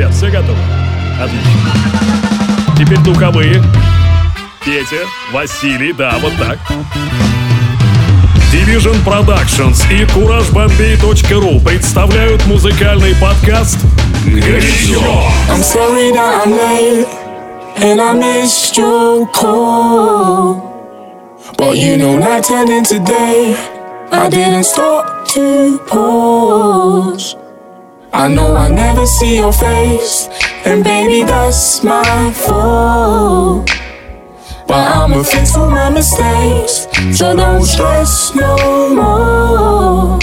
Ребят, все готовы? Отлично. Теперь духовые. Петя, Василий, да, вот так. Division Productions и CourageBombay.ru представляют музыкальный подкаст «Горячо». I'm sorry that I'm late and I missed your call. But you know, night turning today, I didn't stop to pause. I know I never see your face, and baby, that's my fault. But I'ma fix all my mistakes, so don't stress no more.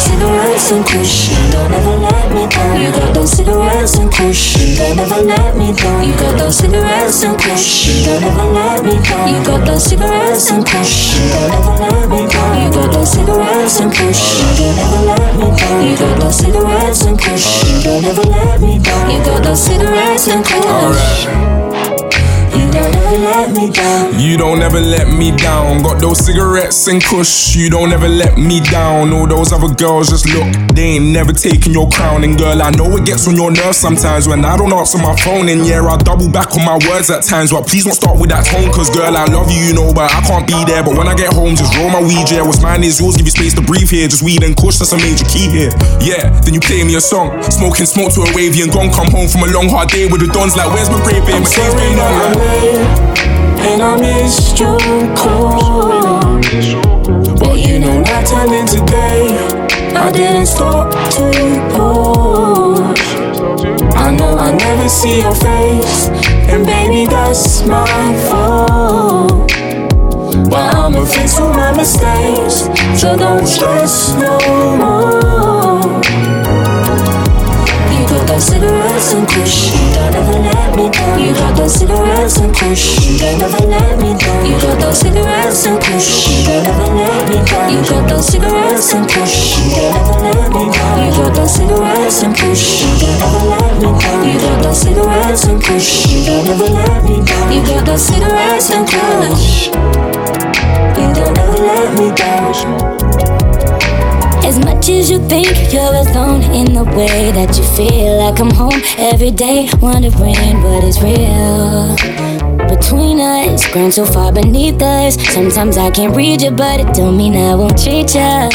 Cigarettes and kush, don't ever let me down. You got those cigarettes and kush, don't ever let me down. You got those cigarettes and kush, don't ever let me down. You got those cigarettes and kush, don't ever let me down. You got those cigarettes and kush, don't ever let me down. You got those cigarettes and kush, don't ever let me down. You got those cigarettes and kush. You don't ever let me down. Got those cigarettes and kush. You don't ever let me down. All those other girls just look, they ain't never taking your crown. And girl, I know it gets on your nerves sometimes when I don't answer my phone. And yeah, I double back on my words at times. But please don't start with that tone. Cause girl, I love you, you know, but I can't be there. But when I get home, just roll my weed. Yeah, what's mine is yours. Give you space to breathe here. Just weed and kush, that's a major key here. Yeah, then you play me a song. Smoking smoke to a wavy and gone. Come home from a long hard day with the dons like, where's my grave, babe? I'm My days sorry been late and I missed your call. But you know, not turning today, I didn't stop to pause. I know I never see your face, and baby, that's my fault. But I'ma fix all my mistakes, so don't stress no more. Those cigarettes and kush, don't ever let me down. You got those cigarettes and kush, don't ever let me down. You got those cigarettes and kush, don't ever let me down. You got those cigarettes and kush, don't ever let me down. You got those cigarettes and kush, don't ever let me down. You got those cigarettes and kush, don't ever let me down. You got those cigarettes and kush, you don't ever let me down. As much as you think you're alone in the way that you feel, like I come home every day wondering what is real. Between us, ground so far beneath us. Sometimes I can't read you, but it don't mean I won't treat you.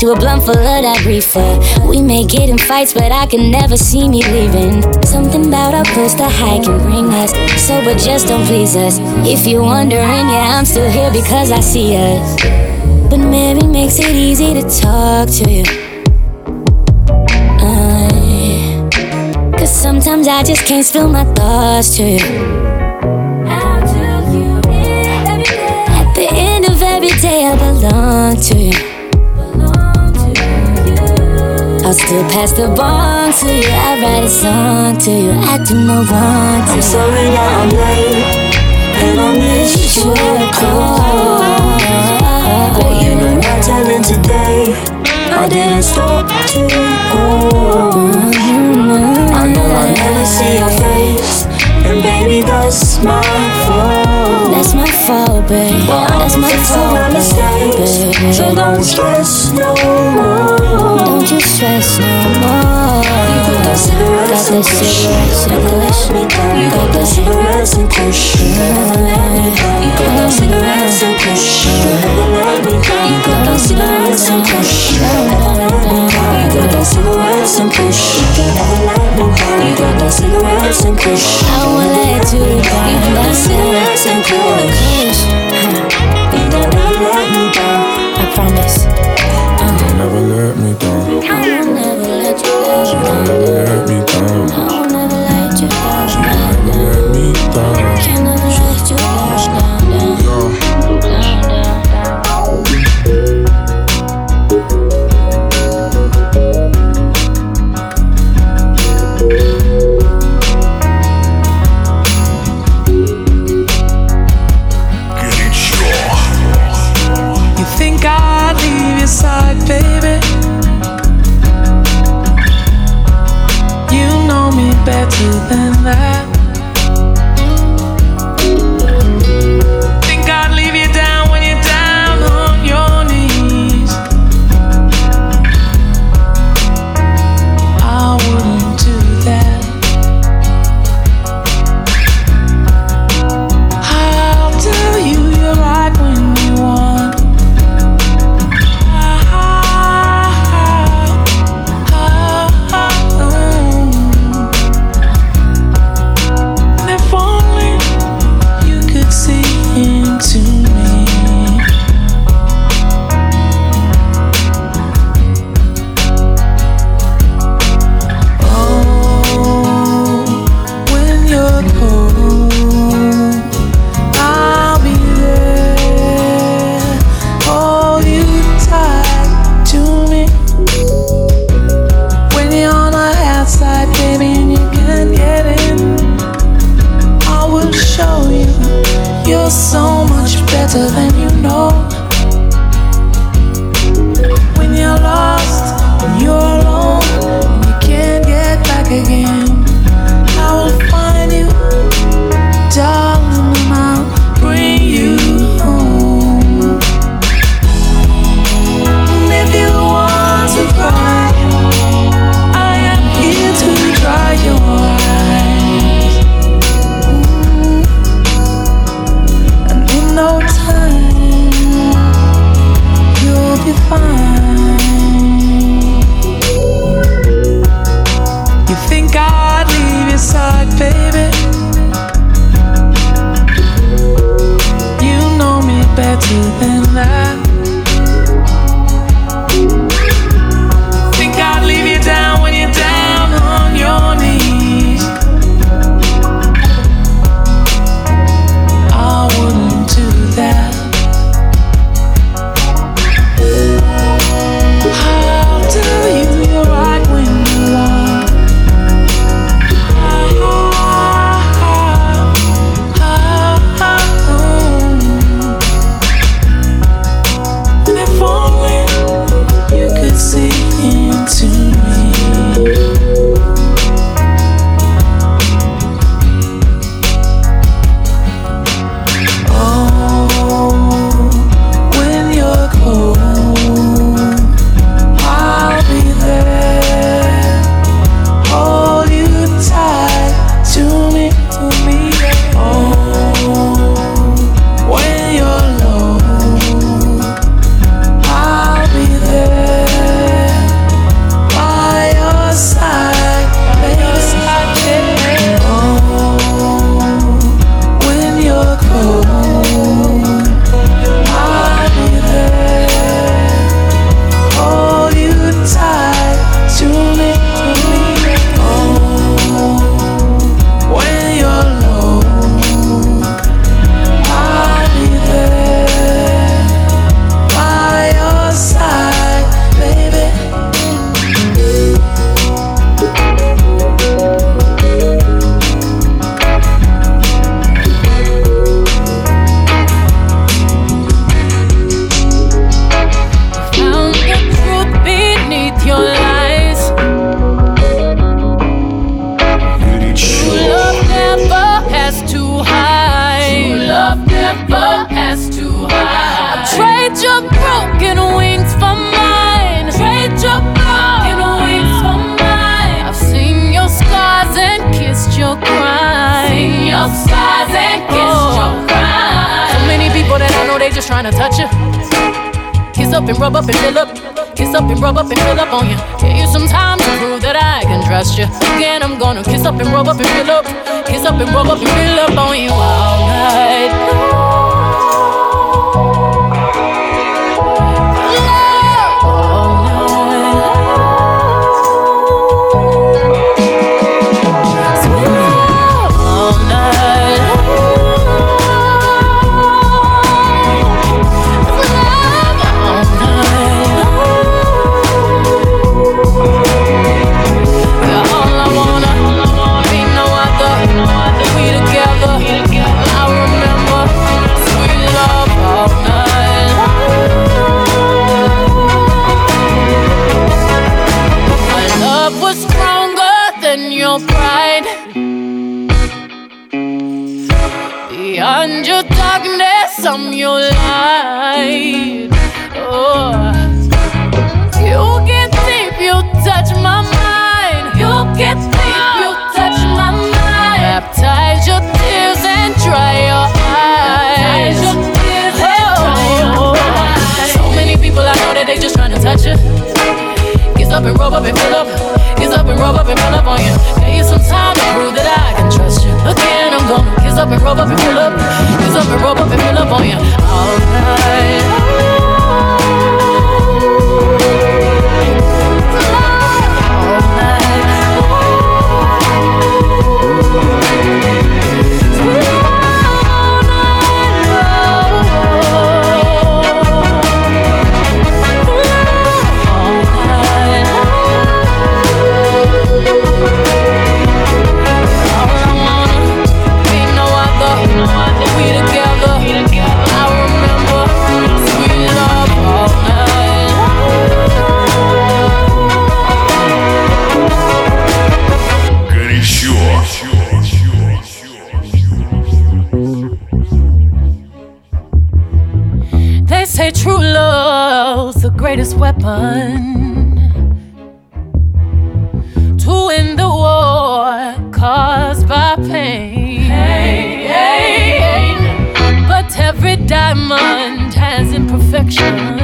To a blunt full of that reefer. We may get in fights, but I can never see me leaving. Something about our close to high can bring us. Sober just don't please us. If you're wondering, yeah, I'm still here because I see us. Mary makes it easy to talk to you. Uh, Cause sometimes I just can't spill my thoughts to you. At the end of every day, I belong to you. I'll still pass the bond to you. I write a song to you. I do no wrong to I'm sorry that I'm late and I missed your call. But you know, not telling today, I didn't stop to pause. I know I never see your face, and baby, that's my fault. That's my fault, babe. But That's my all my fault, mistakes, so don't stress no more. Don't you stress no more. You got those cigarettes Got and the cigarettes and never let kush. me down. You got those cigarettes and let. You got those cigarettes and let. You got those cigarettes and kush, got those cigarettes and kush. You got those cigarettes and kush, I won't let you down. you got those cigarettes and kush, you don't ever let me down. I promise. Never let me down. I will never let you Don't down. ever let me down. I will never let you down. Never let me down. greatest weapon to win the war caused by pain. Hey, hey. But every diamond has imperfections.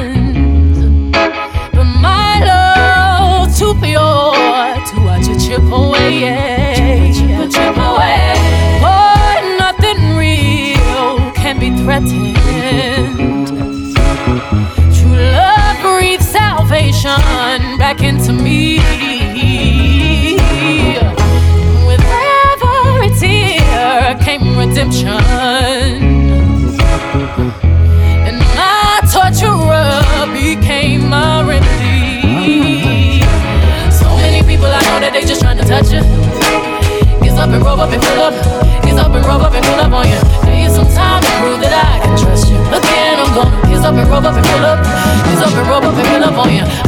and rub up and fill up. Ease up and rub up and fill up on you. Give you some time to prove that I can trust you. Again, I'm gonna ease up and rub up and fill up. Ease up and rub up and fill up on you.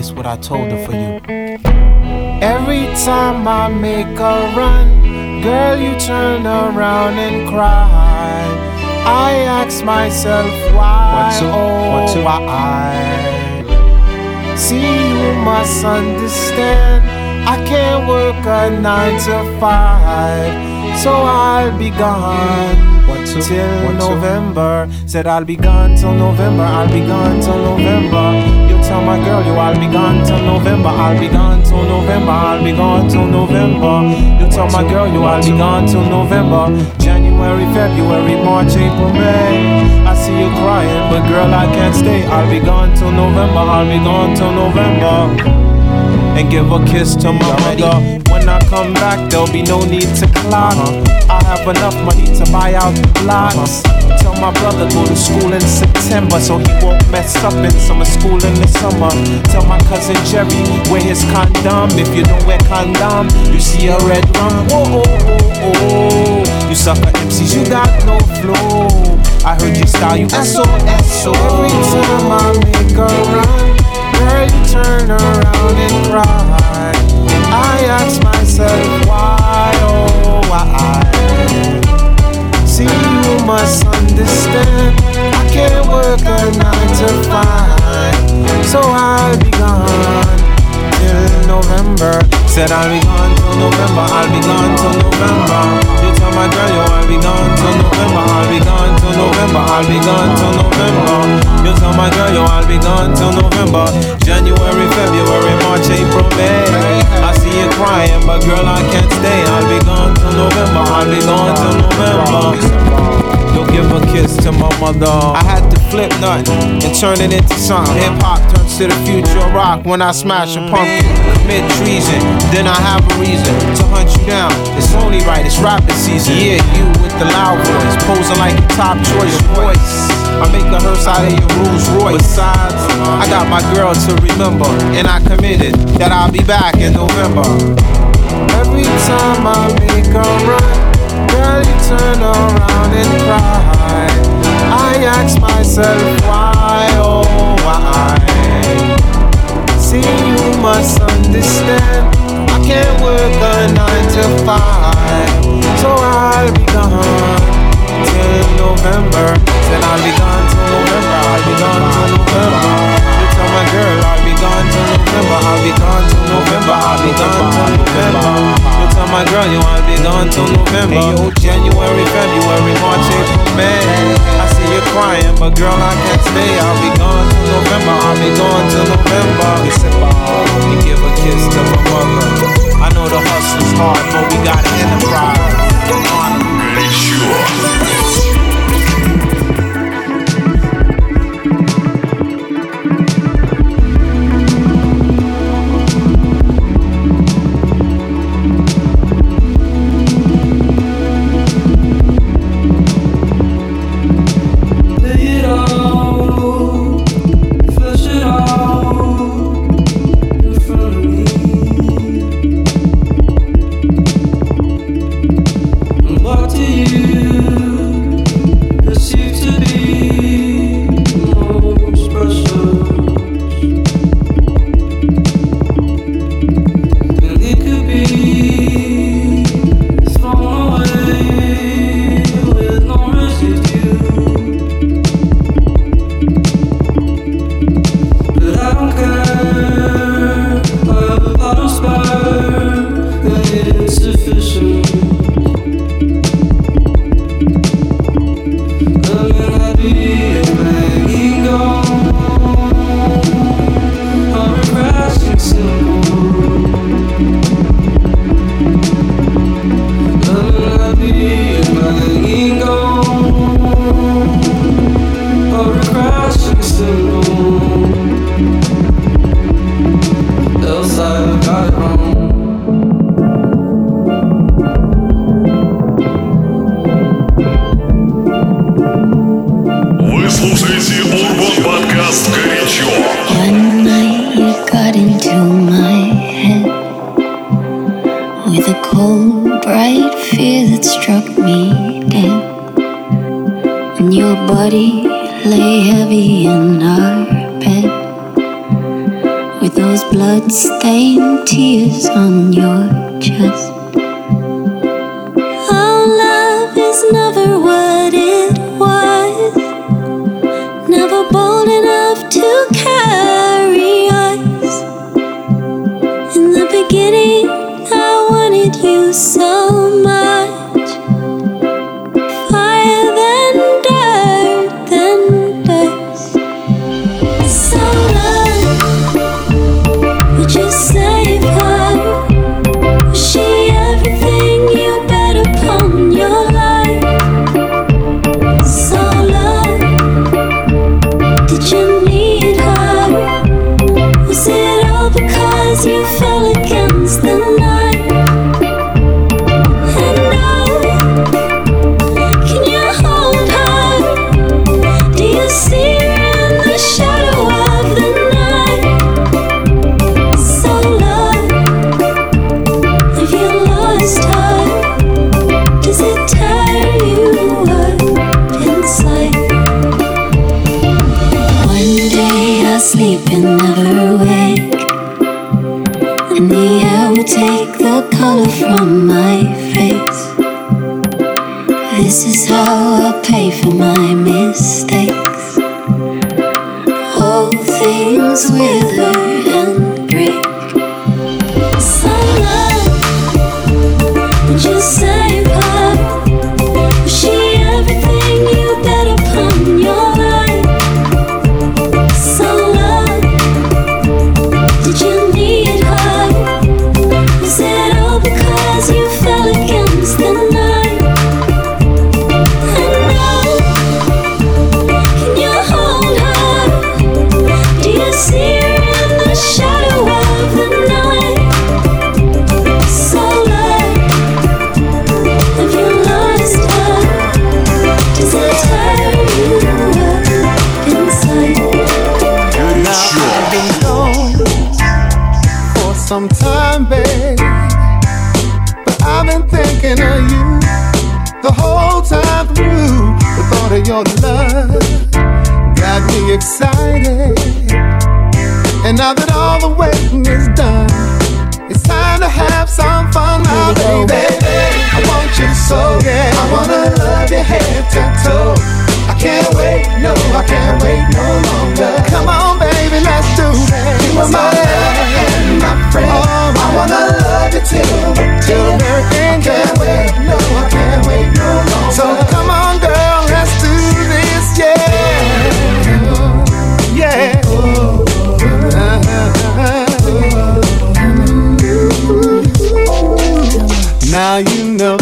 I told her for you. Every time I make a run, girl, you turn around and cry. I ask myself why, one, two, oh, one, two. why? See, you must understand. I can't work a nine to five, so I'll be gone till November. Said I'll be gone till November. I'll be gone till November. My girl you I'll be gone till November. I'll be gone till November. I'll be gone till November. You tell my girl you I'll be gone till November. January, February, March, April, May. I see you crying, but girl I can't stay. I'll be gone till November. I'll be gone till November and give a kiss to my mother. Come back, there'll be no need to clock. Uh-huh. I have enough money to buy out blocks. Uh-huh. Tell my brother go to school in September so he won't mess up in summer school in the summer. Tell my cousin Jerry wear his condom. If you don't wear condom, you see a red rum. Oh, oh, oh, oh. You sucker MCs, you got no flow. I heard you style, you SOS. So every time I make a run girl, you turn around and cry. I ask myself why, oh why? See, you must understand. I can't work a nine to five, so I'll be gone till November. Said I'll be gone till November. I'll be gone till November. You tell my girl, yo, I'll be gone till November. I'll be gone till November. I'll be gone till November. You tell my girl, yo, I'll be gone till November. January, February, March, April, May. I you crying, but girl, I can't stay. I'll be gone till November. I'll be gone till November. You'll give a kiss to my mother. I had to flip nothing and turn it into something. Hip hop turns to the future rock when I smash a pumpkin commit treason, then I have a reason to hunt you down. It's only right, it's rapping season. Yeah, you with the loud voice, posing like the top choice voice. I make a hearse out of your Rolls Royce. Besides, I got my girl to remember, and I committed that I'll be back in November. Every time I make a run, girl, you turn around and cry. I ask myself why, oh why. See must understand I can't work a nine to five, so I'll be gone till November. Then I'll be gone till November. I'll be gone till November. You tell my girl I'll be gone till November. I'll be gone till November. I'll be gone till November. You tell my girl you wanna be gone till November. Hey, yo, January, February, March, April, May you're crying, but girl, I can't stay. I'll be gone till November. I'll be gone till November. December, we give a kiss to my mother. I know the hustle's hard, but we gotta enterprise. I'm pretty sure. mistakes. All things will. No, I can't wait no longer. Come on, baby, let's do it. You are my lover and my friend. Oh, I wanna love you till, till the very end. Can't wait, no, I can't wait no longer. So come on, girl, let's do this, yeah. Yeah. Now you know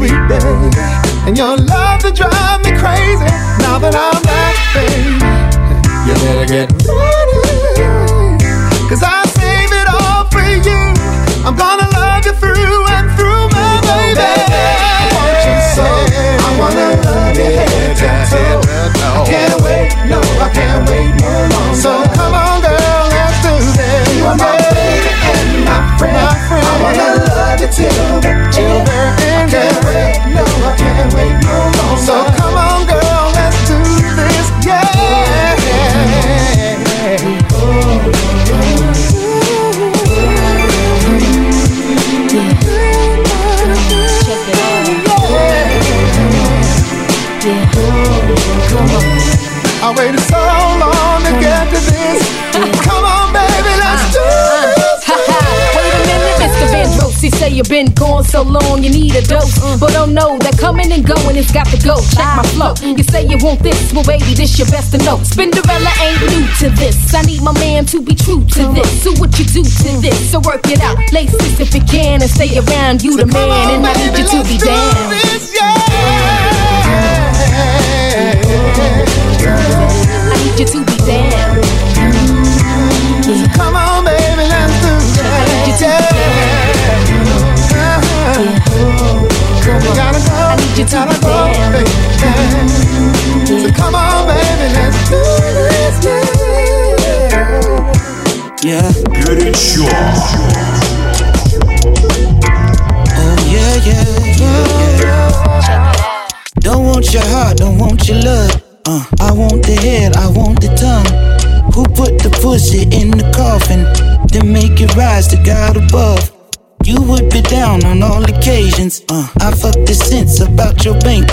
sweet baby, and your love to drive me don't know that coming and going, it's got to go. Check my flow. You say you want this, well, baby, this your best to know. Spinderella ain't new to this. I need my man to be true to this. Do what you do to this, so work it out. Lace this if you can and stay around. You the man, and I need you to be down. I need you to go, I need you to gotta be go, down. baby. So come on, baby, let's do this, yeah. Yeah. Горячо. Oh yeah, yeah, yeah, yeah. Don't want your heart, don't want your love. Uh, I want the head, I want the tongue. Who put the pussy in the coffin? Then make it rise to God above. You would be down on all occasions. Uh, I fuck the sense about your bank.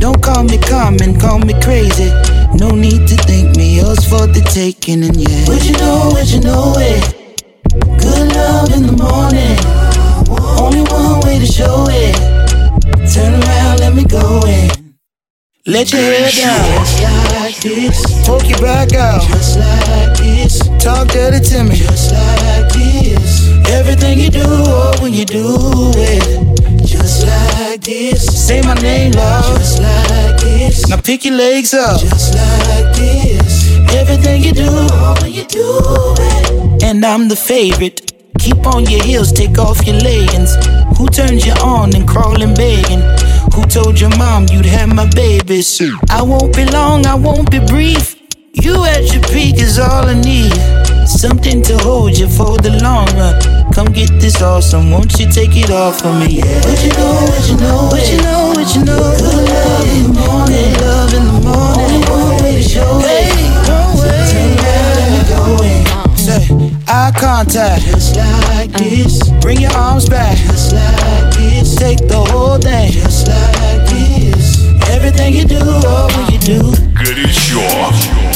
Don't call me common, call me crazy. No need to thank me, yours for the taking, and yeah. Would you know, would you know it? Good love in the morning. Only one way to show it. Turn around, let me go in. Let your hair down. Just like this. Poke your back out. Just like this. Talk dirty to me. Just like this. Everything you do, oh, when you do it. Just like this. Say my name, love. Just like this. Now pick your legs up. Just like this. Everything you do, oh, when you do it. And I'm the favorite. Keep on your heels, take off your leggings. Who turned you on and crawling begging? Who told your mom you'd have my babies? I won't be long, I won't be brief. You at your peak is all I need. Something to hold you for the long run. Come get this awesome, won't you take it all from me? Yeah. What you know, what you know, what you know, what you know. Good love in the morning, love in the morning. One way to show hey, no way. Go in. Say, eye contact, just like this. Bring your arms back, just like this. Take the whole thing, just like this. Everything you do, all you do. Good is yours.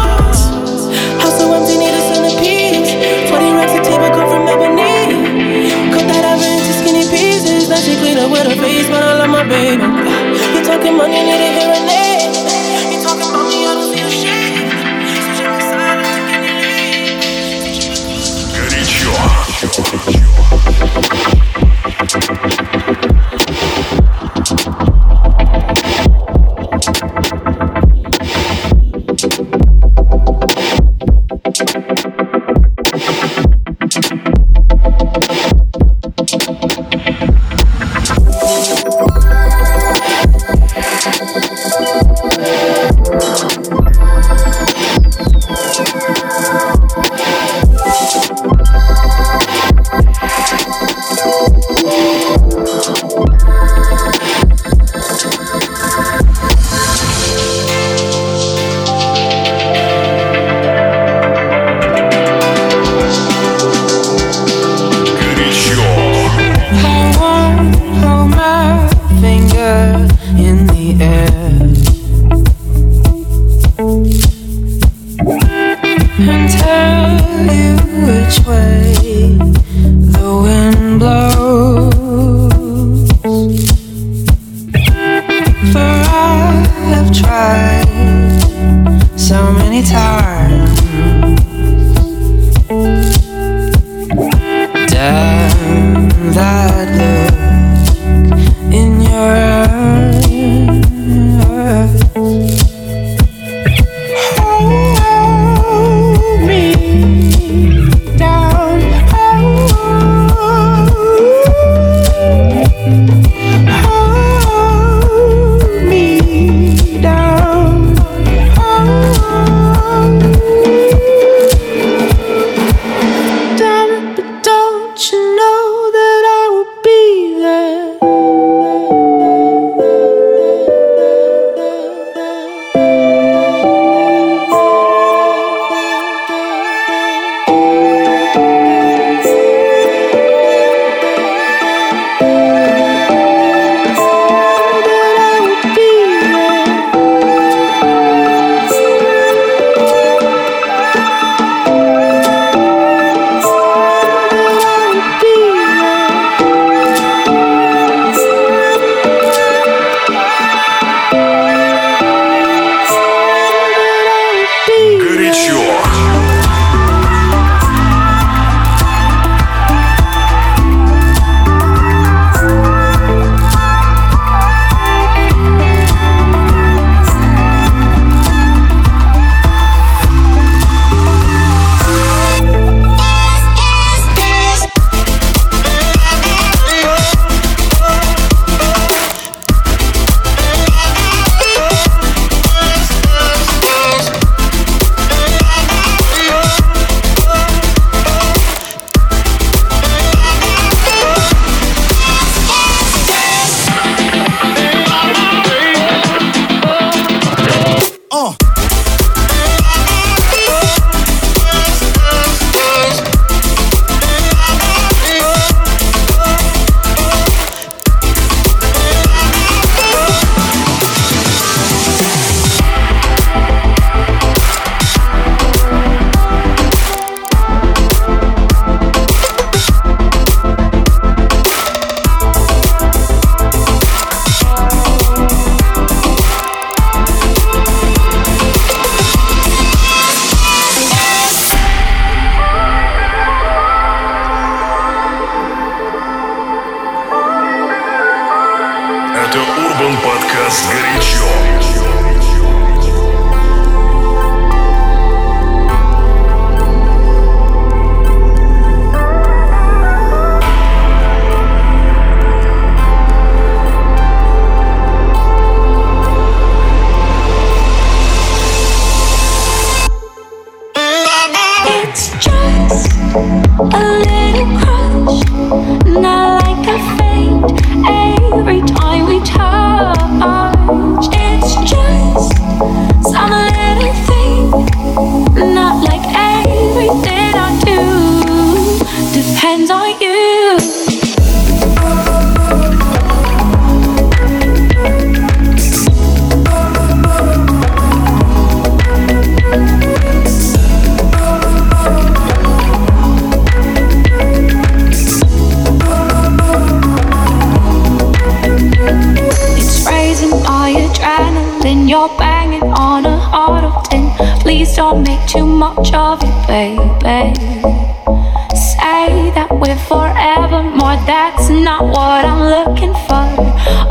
Say that we're forever more, that's not what I'm looking for.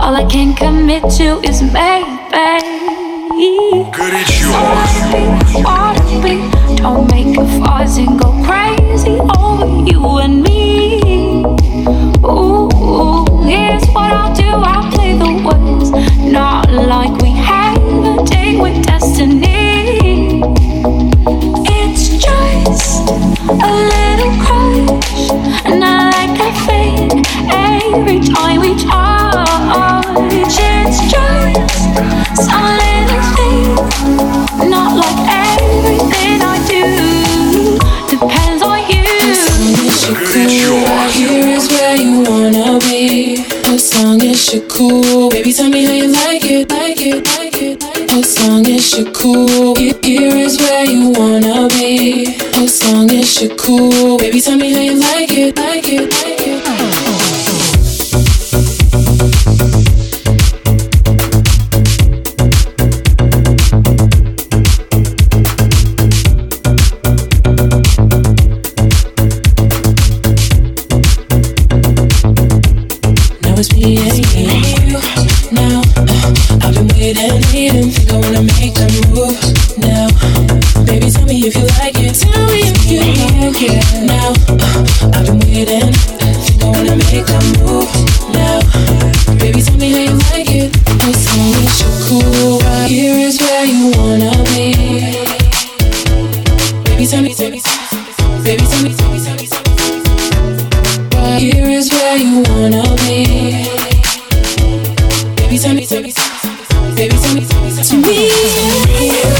All I can commit to is maybe. Wanna be, don't make a fuss and go crazy over you and me. Ooh, here's what I'll do. I'll play the words, not like we have a date with destiny. It's just a every time we touch. It's just some little thing, not like everything I do depends on you. Right here is where you wanna be. As long as you're cool, baby, tell me how you like it, like it, like it. As long as you're cool, here here is where you wanna be. As long as you're cool, baby, tell me how you like it, like it, like it. Baby, tell me, tell me, baby, tell me, tell me, to me. To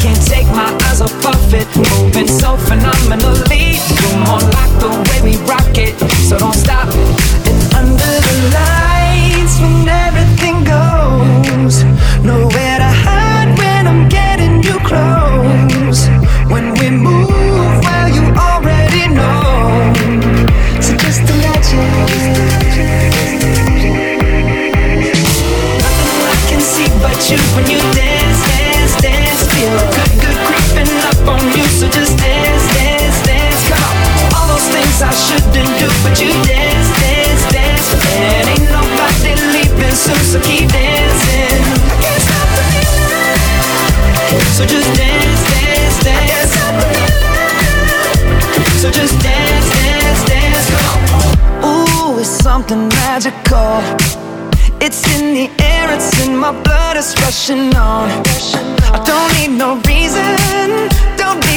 can't take my eyes off of it, moving so phenomenally. Come on, like the way we rock it, so don't stop. And under the lights, when everything goes, nowhere to hide when I'm getting you close. When we move, well, you already know. So just imagine. Nothing I can see but you when you dance, So just dance, dance, dance. All those things I shouldn't do, but you dance, dance, dance. And ain't nobody leaving so keep dancing. I can't stop the feeling. So just dance, dance, dance. So just dance, dance, dance. Ooh, it's something magical. It's in the air, it's in my blood, it's rushing on. I don't need no reason,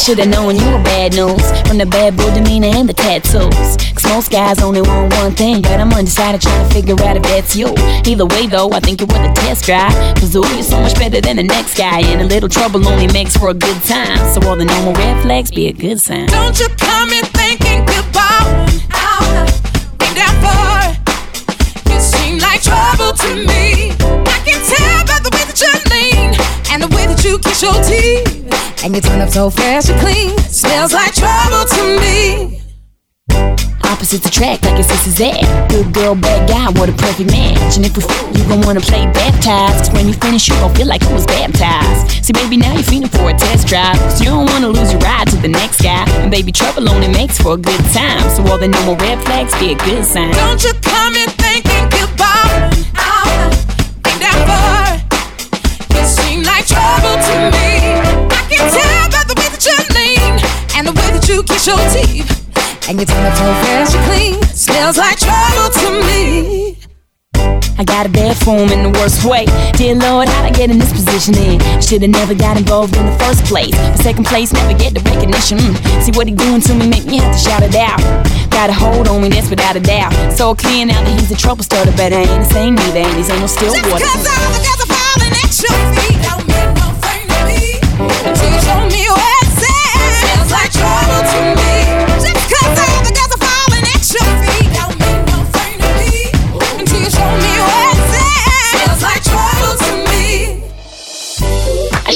should've known you were bad news from the bad boy demeanor and the tattoos. Cause most guys only want one thing, but I'm undecided trying to figure out if that's you. Either way, though, I think you're worth a test drive. Cause ooh, you're so much better than the next guy, and a little trouble only makes for a good time. So all the normal red flags be a good sign. Don't you come in thinking goodbye. I'll be down for. You seem like trouble to me. I can tell by the way that you and the way that you kiss your teeth. And you turn up so fresh and clean. Smells like trouble to me. Opposites attract like your sister's at. Good girl, bad guy, what a perfect match. And if we f- you gon' wanna play baptized. Cause when you finish, you gon' feel like you was baptized. See, baby, now you're feeling for a test drive. So you don't wanna lose your ride to the next guy. And baby, trouble only makes for a good time. So all the normal red flags be a good sign. Don't you come in thinking goodbye. Like trouble to me. I can tell by the way that you lean and the way that you kiss your teeth. And you up so fresh and clean. Smells like trouble to me. I got a bad form in the worst way. Dear Lord, how'd I get in this position in? Should've never got involved in the first place. The second place, never get the recognition. Mm. See what he doing to me, make me have to shout it out. Got a hold on me, that's without a doubt. So clear now that he's a trouble starter, but I ain't the same neither, and these ain't no still Just water. cause all the girls are falling at your feet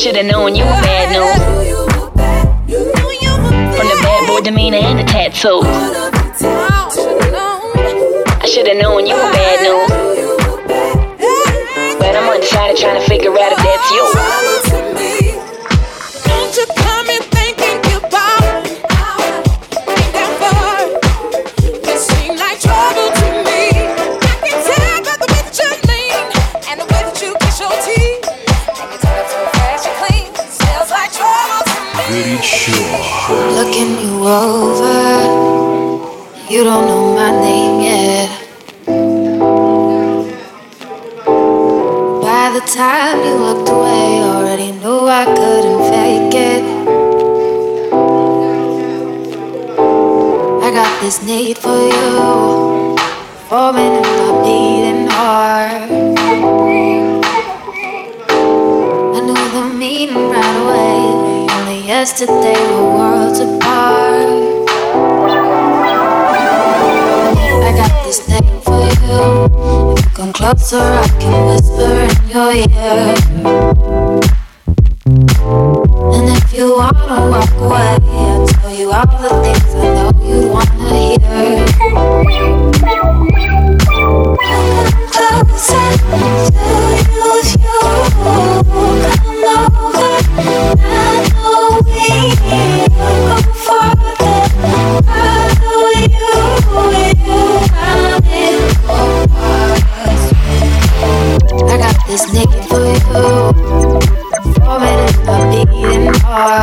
should've known you were bad news. From the bad boy demeanor and the tattoos. I should've known you were bad news. But I'm undecided trying to figure out if that's you. You over. You don't know my name yet. By the time you looked away, already knew I couldn't fake it. I got this need for you, forming in my beating heart. Yesterday we're worlds apart. I got this name for you. If you come closer, I can whisper in your ear. And if you wanna walk away, I'll tell you all the things I know you wanna hear. Come closer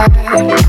beating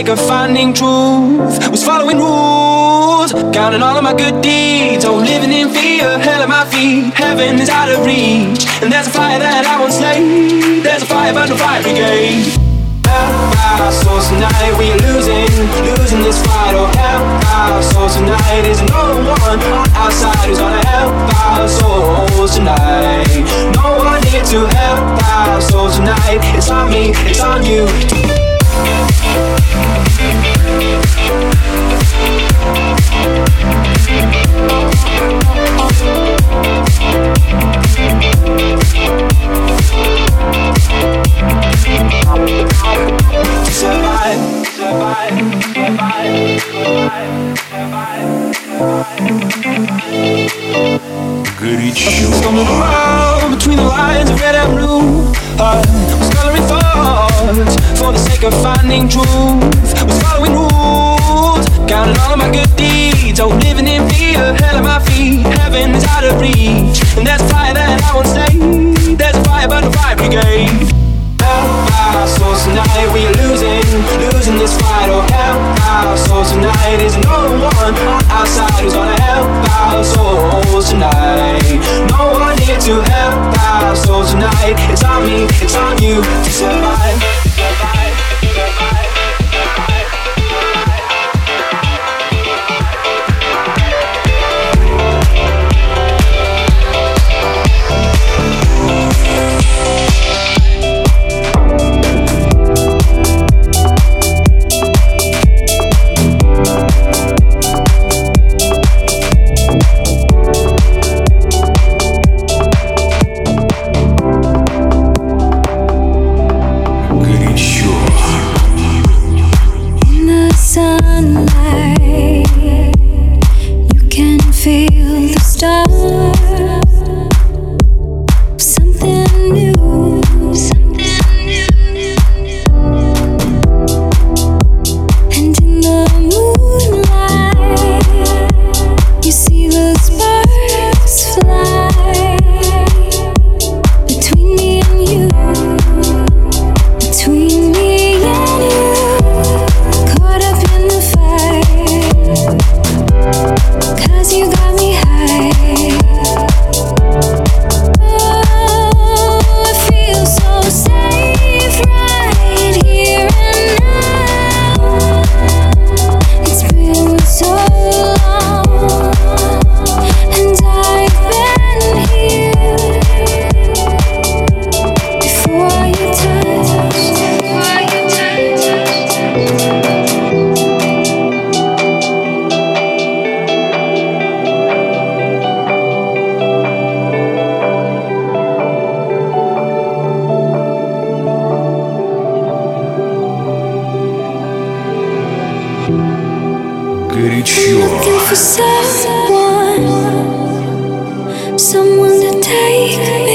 sake of finding truth. Was following rules, counting all of my good deeds. Oh, living in fear, hell at my feet. Heaven is out of reach, and there's a fire that I won't slay. There's a fire, no fire brigade. Help our souls tonight, we are losing, losing this fight. Oh, help our souls tonight. Is no one on our side who's gonna help our souls tonight. No one here to help our souls tonight. It's on me, it's on you. горячо. Between the lines of red and blue. Heart was coloring thoughts For the sake of finding truth. Was following rules Counting all of my good deeds. Oh, living in fear Hell at my feet. Heaven is out of reach. And there's a fire that I won't stay. There's a fire by the fire brigade. Held by our souls Tonight we lose losing, this fight. Oh, help our souls tonight. Is no one on our side who's gonna help our souls tonight? No one here to help our For someone, someone to take